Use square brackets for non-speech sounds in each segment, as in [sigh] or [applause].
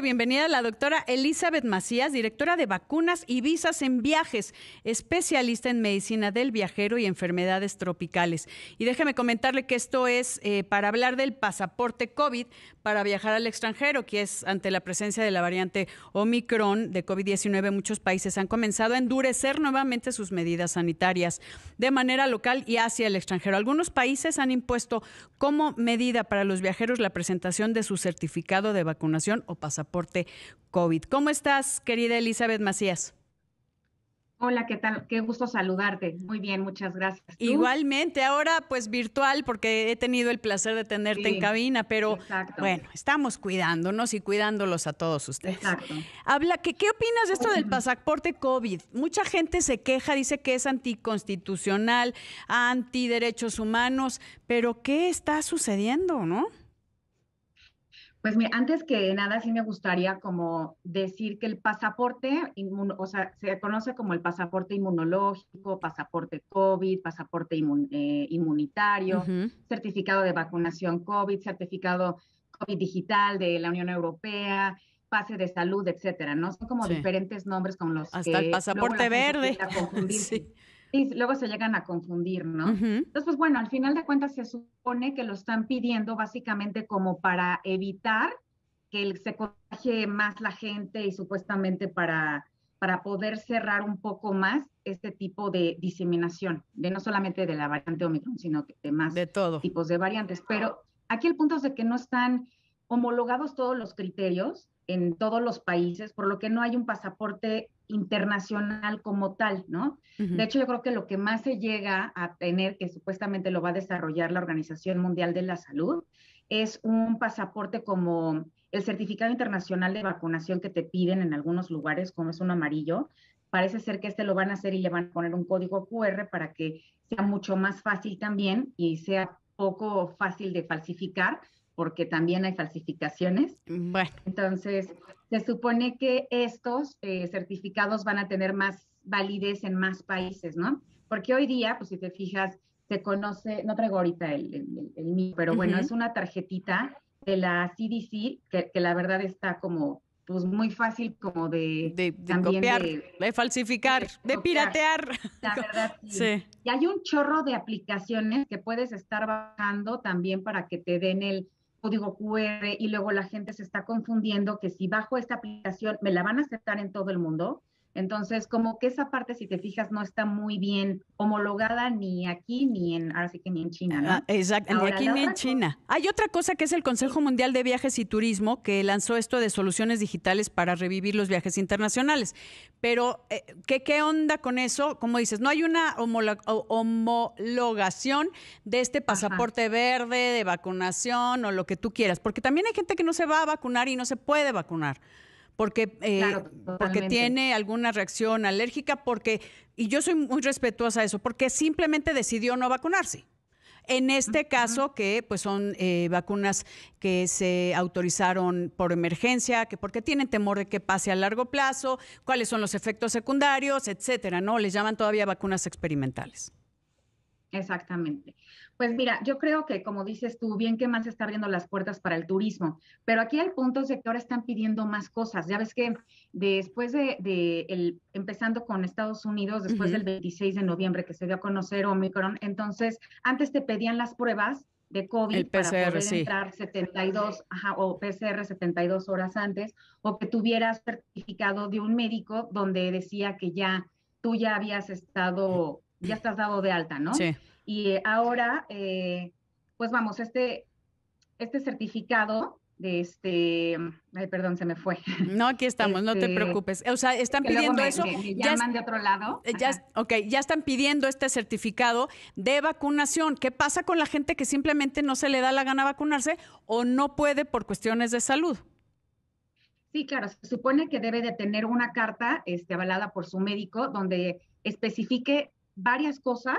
bienvenida a la doctora Elizabeth Macías, directora de vacunas y visas en viajes, especialista en medicina del viajero y enfermedades tropicales. Y déjeme comentarle que esto es eh, para hablar del pasaporte COVID para viajar al extranjero, que es ante la presencia de la variante Omicron de COVID-19, muchos países han comenzado a endurecer nuevamente sus medidas sanitarias de manera local y hacia el extranjero. Algunos países han impuesto como medida para los viajeros la presentación de su certificado de vacunación o pasaporte COVID. ¿Cómo estás, querida Elizabeth Macías? Hola, ¿qué tal? Qué gusto saludarte. Muy bien, muchas gracias. Igualmente, ahora pues virtual porque he tenido el placer de tenerte en cabina, pero bueno, estamos cuidándonos y cuidándolos a todos ustedes. Exacto. Habla, ¿qué, ¿qué opinas de esto del pasaporte COVID? Mucha gente se queja, dice que es anticonstitucional, antiderechos humanos, pero ¿qué está sucediendo, no? Pues mira, antes que nada sí me gustaría como decir que el pasaporte, o sea, se conoce como el pasaporte inmunológico, pasaporte COVID, pasaporte eh, inmunitario, certificado de vacunación COVID, certificado COVID digital de la Unión Europea, pase de salud, etcétera, ¿no? Son como diferentes nombres con los Hasta el pasaporte verde. [laughs] sí. Y luego se llegan a confundir, ¿no? Entonces, pues bueno, al final de cuentas se supone que lo están pidiendo básicamente como para evitar que se contagie más la gente y supuestamente para, para poder cerrar un poco más este tipo de diseminación, de no solamente de la variante Omicron, sino de más de todo. tipos de variantes. Pero aquí el punto es de que no están homologados todos los criterios en todos los países, por lo que no hay un pasaporte internacional como tal, ¿no? De hecho, yo creo que lo que más se llega a tener, que supuestamente lo va a desarrollar la Organización Mundial de la Salud, es un pasaporte como el certificado internacional de vacunación que te piden en algunos lugares, como es un amarillo. Parece ser que este lo van a hacer y le van a poner un código QR para que sea mucho más fácil también y sea poco fácil de falsificar, porque también hay falsificaciones. Bueno. Entonces, se supone que estos eh, certificados van a tener más validez en más países, ¿no? Porque hoy día, pues si te fijas, se conoce, no traigo ahorita el, mío, pero bueno, es una tarjetita de la CDC que, la verdad está como pues muy fácil como de, de, copiar, de, falsificar, de, piratear. La verdad, [laughs] sí. Y hay un chorro de aplicaciones que puedes estar bajando también para que te den el código QR y luego la gente se está confundiendo que si bajo esta aplicación me la van a aceptar en todo el mundo. Entonces, como que esa parte, si te fijas, no está muy bien homologada ni aquí ni en, ahora sí que ni en China, ¿no? Ah, exacto, ni aquí ni en China. Hay otra cosa que es el Consejo Mundial de Viajes y Turismo que lanzó esto de soluciones digitales para revivir los viajes internacionales. Pero, eh, ¿qué, ¿qué onda con eso? Como dices, no hay una homologación de este pasaporte verde, de vacunación o lo que tú quieras, porque también hay gente que no se va a vacunar y no se puede vacunar porque, eh, porque tiene alguna reacción alérgica, porque, y yo soy muy respetuosa de eso, porque simplemente decidió no vacunarse. En este caso, que pues son eh, vacunas que se autorizaron por emergencia, que porque tienen temor de que pase a largo plazo, cuáles son los efectos secundarios, etcétera, ¿no? Les llaman todavía vacunas experimentales. Exactamente. Pues mira, yo creo que como dices tú, bien que más está abriendo las puertas para el turismo, pero aquí el punto es de que ahora están pidiendo más cosas. Ya ves que después de, el, empezando con Estados Unidos, después del 26 de noviembre que se dio a conocer Omicron, entonces antes te pedían las pruebas de COVID para poder entrar 72 ajá, o PCR 72 horas antes, o que tuvieras certificado de un médico donde decía que ya tú ya habías estado ya estás dado de alta, ¿no? Sí. Y eh, ahora, eh, pues vamos, este, este certificado de este, ay, perdón, se me fue. No, aquí estamos, no te este, preocupes. O sea, están pidiendo eso. ya llaman de otro lado. Eh, ya, ok, ya están pidiendo este certificado de vacunación. ¿Qué pasa con la gente que simplemente no se le da la gana vacunarse o no puede por cuestiones de salud? Sí, claro, se supone que debe de tener una carta este, avalada por su médico donde especifique varias cosas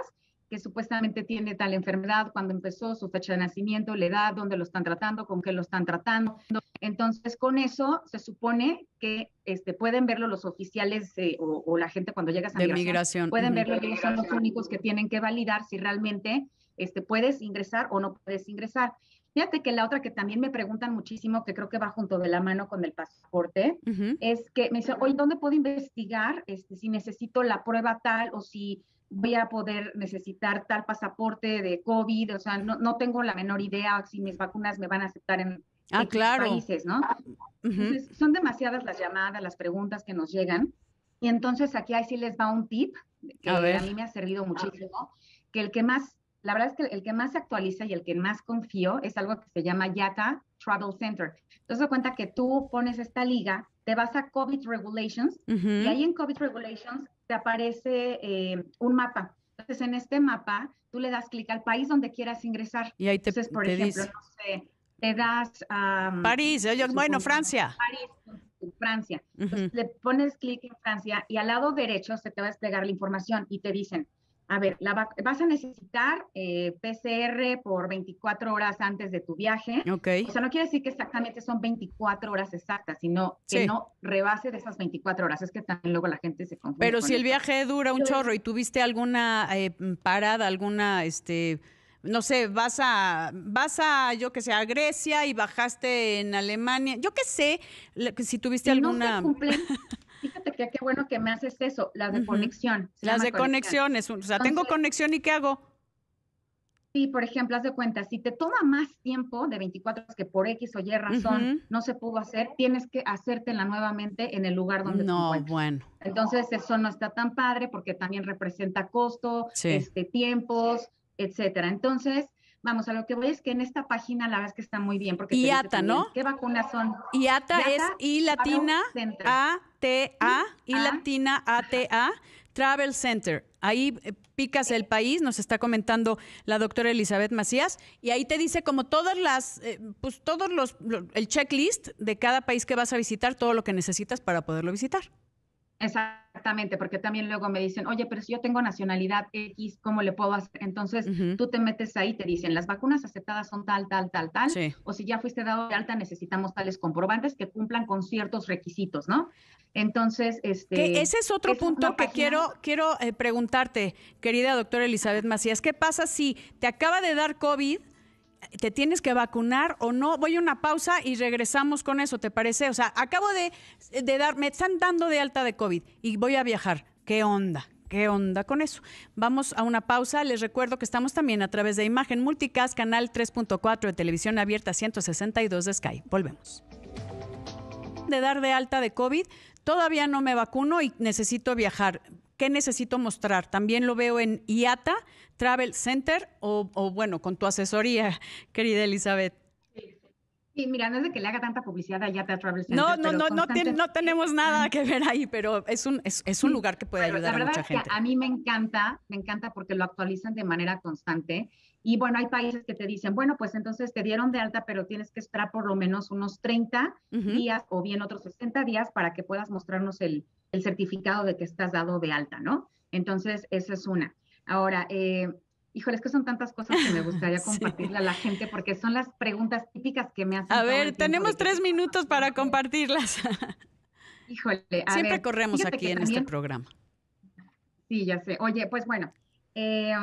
que supuestamente tiene tal enfermedad, cuando empezó, su fecha de nacimiento, la edad, dónde lo están tratando, con qué lo están tratando. Entonces, con eso se supone que este, pueden verlo los oficiales eh, o, la gente cuando llegas a de migración. Pueden verlo, ellos son los únicos que tienen que validar si realmente este, puedes ingresar o no puedes ingresar. Fíjate que la otra que también me preguntan muchísimo, que creo que va junto de la mano con el pasaporte, es que me dice, oye, ¿dónde puedo investigar este, si necesito la prueba tal o si voy a poder necesitar tal pasaporte de COVID? O sea, no, no tengo la menor idea si mis vacunas me van a aceptar en ah, claro. países, ¿no? son demasiadas las llamadas, las preguntas que nos llegan. Y entonces aquí ahí sí les va un tip que a, a mí me ha servido muchísimo, que el que más la verdad es que el que más se actualiza y el que más confío es algo que se llama YATA Travel Center. Entonces, cuenta que tú pones esta liga, te vas a COVID Regulations y ahí en COVID Regulations te aparece eh, un mapa. Entonces, en este mapa, tú le das clic al país donde quieras ingresar. Y ahí te, Entonces, por ejemplo, no sé, te das... París, bueno, Francia. París, Francia. Entonces, le pones clic en Francia y al lado derecho se te va a desplegar la información y te dicen, a ver, vas a necesitar eh, PCR por 24 horas antes de tu viaje. Okay. O sea, no quiere decir que exactamente son 24 horas exactas, sino que no rebase de esas 24 horas. Es que también luego la gente se confunde. Pero si el viaje dura un chorro y tuviste alguna eh, parada, alguna, este, no sé, vas a, vas a, yo que sé, a Grecia y bajaste en Alemania, yo qué sé, si tuviste alguna... [laughs] Fíjate que qué bueno que me haces eso, las de conexión. Las de conexiones, o sea, tengo conexión y ¿qué hago? Sí, por ejemplo, haz de cuenta, si te toma más tiempo de 24 horas que por X o Y razón no se pudo hacer, tienes que hacértela nuevamente en el lugar donde no, bueno. Entonces, eso no está tan padre porque también representa costo, este, tiempos, etcétera. Entonces, Vamos, a lo que voy es que en esta página la verdad es que está muy bien. Porque IATA, ¿no? ¿Qué vacunas son? IATA, es I latina A T A, I latina A T A, Travel Center. Ahí eh, picas el país, nos está comentando la doctora Elizabeth Macías, y ahí te dice como todas las, eh, pues todos los, el checklist de cada país que vas a visitar, todo lo que necesitas para poderlo visitar. Exactamente, porque también luego me dicen, oye, pero si yo tengo nacionalidad X, ¿cómo le puedo hacer? Entonces tú te metes ahí, te dicen, las vacunas aceptadas son tal, tal, tal, tal, o si ya fuiste dado de alta, necesitamos tales comprobantes que cumplan con ciertos requisitos, ¿no? Entonces, este... ese es otro punto que quiero, quiero eh, preguntarte, querida doctora Elizabeth Macías, ¿qué pasa si te acaba de dar COVID? Te tienes que vacunar o no. Voy a una pausa y regresamos con eso, ¿te parece? O sea, acabo de, de dar, me están dando de alta de COVID y voy a viajar. ¿Qué onda? ¿Qué onda con eso? Vamos a una pausa. Les recuerdo que estamos también a través de Imagen Multicast, canal 3.4 de televisión abierta 162 de Sky. Volvemos. De dar de alta de COVID, todavía no me vacuno y necesito viajar. ¿Qué necesito mostrar? También lo veo en IATA, Travel Center o, bueno, con tu asesoría, [laughs] querida Elizabeth? Sí, mira, no es de que le haga tanta publicidad a IATA Travel Center. No, no, no, no, no, tenemos nada que ver ahí, pero es un, es, un lugar que puede ayudar a mucha gente. a mí me encanta, me encanta porque lo actualizan de manera constante. Y bueno, hay países que te dicen, bueno, pues entonces te dieron de alta, pero tienes que esperar por lo menos unos 30 días o bien otros 60 días para que puedas mostrarnos el, el certificado de que estás dado de alta, ¿no? Entonces, esa es una. Ahora, eh, híjole, es que son tantas cosas que me gustaría [laughs] compartirle a la gente porque son las preguntas típicas que me hacen. A ver, tenemos tres minutos para compartirlas. [laughs] Híjole, a Siempre corremos aquí en este programa. Sí, ya sé. Oye, pues bueno, eh,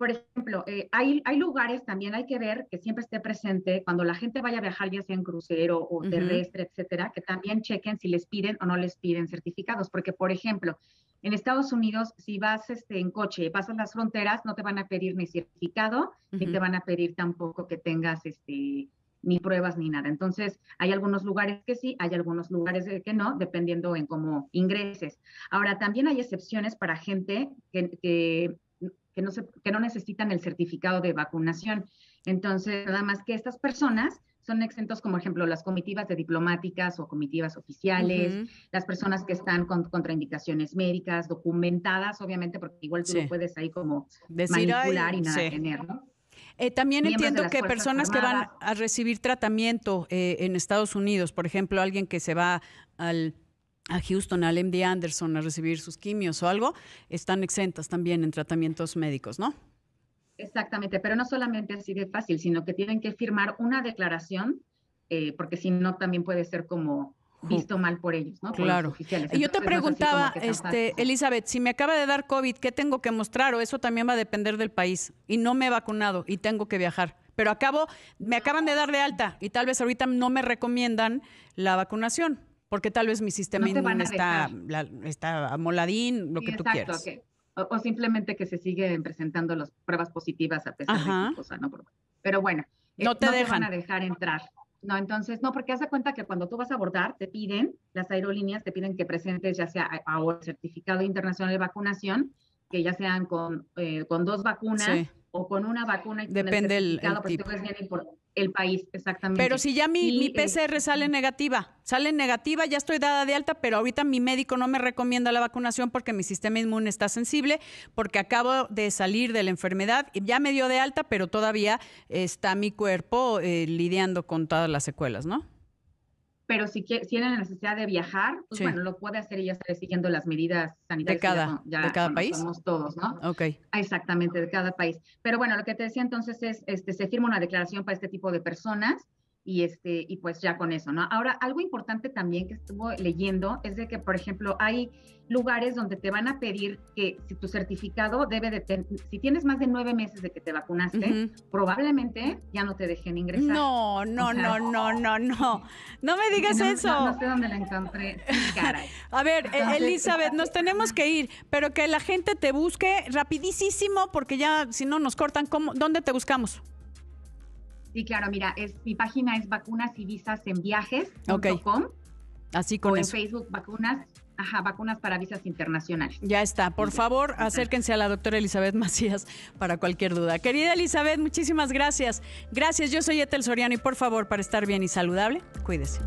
por ejemplo, eh, hay, hay lugares también, hay que ver que siempre esté presente cuando la gente vaya a viajar, ya sea en crucero o terrestre, etcétera, que también chequen si les piden o no les piden certificados, porque, por ejemplo, en Estados Unidos, si vas este, en coche, pasas las fronteras, no te van a pedir ni certificado, ni te van a pedir tampoco que tengas este, ni pruebas ni nada. Entonces, hay algunos lugares que sí, hay algunos lugares que no, dependiendo en cómo ingreses. Ahora, también hay excepciones para gente que, que, que no, se, que no necesitan el certificado de vacunación. Entonces, nada más que estas personas son exentos como ejemplo las comitivas de diplomáticas o comitivas oficiales, las personas que están con contraindicaciones médicas, documentadas, obviamente, porque igual tú lo puedes ahí como manipular y nada tener, ¿no? Eh, también entiendo que personas que van a recibir tratamiento eh, en Estados Unidos, por ejemplo, alguien que se va al a Houston, al MD Anderson a recibir sus quimios o algo, están exentas también en tratamientos médicos, ¿no? Exactamente, pero no solamente así de fácil, sino que tienen que firmar una declaración, eh, porque si no también puede ser como visto mal por ellos, ¿no? claro. Y yo te preguntaba, este, Elizabeth, si me acaba de dar COVID, ¿qué tengo que mostrar? O eso también va a depender del país. Y no me he vacunado y tengo que viajar. pero acabo, me acaban de dar de alta y tal vez ahorita no me recomiendan la vacunación, porque tal vez mi sistema inmune está, está amoladín, lo que tú quieras. O, simplemente que se siguen presentando las pruebas positivas a pesar de cosa, ¿no? Pero bueno, no te dejan. van a dejar entrar. No, entonces, no, porque haz de cuenta que cuando tú vas a abordar, te piden, las aerolíneas te piden que presentes ya sea ahora certificado internacional de vacunación, que ya sean con, eh, con dos vacunas o con una vacuna. Depende el, el tipo. El país, exactamente. Pero si ya mi, mi PCR sale negativa, sale negativa, ya estoy dada de alta, pero ahorita mi médico no me recomienda la vacunación porque mi sistema inmune está sensible, porque acabo de salir de la enfermedad, y ya me dio de alta, pero todavía está mi cuerpo eh, lidiando con todas las secuelas, ¿no? Pero si, tiene la necesidad de viajar, pues bueno, lo puede hacer y ya estaré siguiendo las medidas sanitarias. ¿De cada, ya, de cada país? Somos todos, ¿no? Ok. Exactamente, de cada país. Pero bueno, lo que te decía entonces es, este, se firma una declaración para este tipo de personas y este y pues ya con eso, ¿no? Ahora, algo importante también que estuvo leyendo es de que, por ejemplo, hay lugares donde te van a pedir que si tu certificado debe de, si tienes más de nueve meses de que te vacunaste, probablemente ya no te dejen ingresar. No, no, no, no, no, no, no me digas eso. No, sé dónde la encontré, [laughs] caray. a ver, Elizabeth, nos tenemos que ir, pero que la gente te busque rapidísimo porque ya si no nos cortan, ¿cómo, ¿dónde te buscamos? Sí, claro, mira, es, mi página es vacunas y visas en viajes.com. Así con o en Facebook vacunas, ajá, vacunas para visas internacionales. Ya está. Por favor, acérquense a la doctora Elizabeth Macías para cualquier duda. Querida Elizabeth, muchísimas gracias. Gracias, yo soy Etel Soriano y por favor, para estar bien y saludable, cuídese.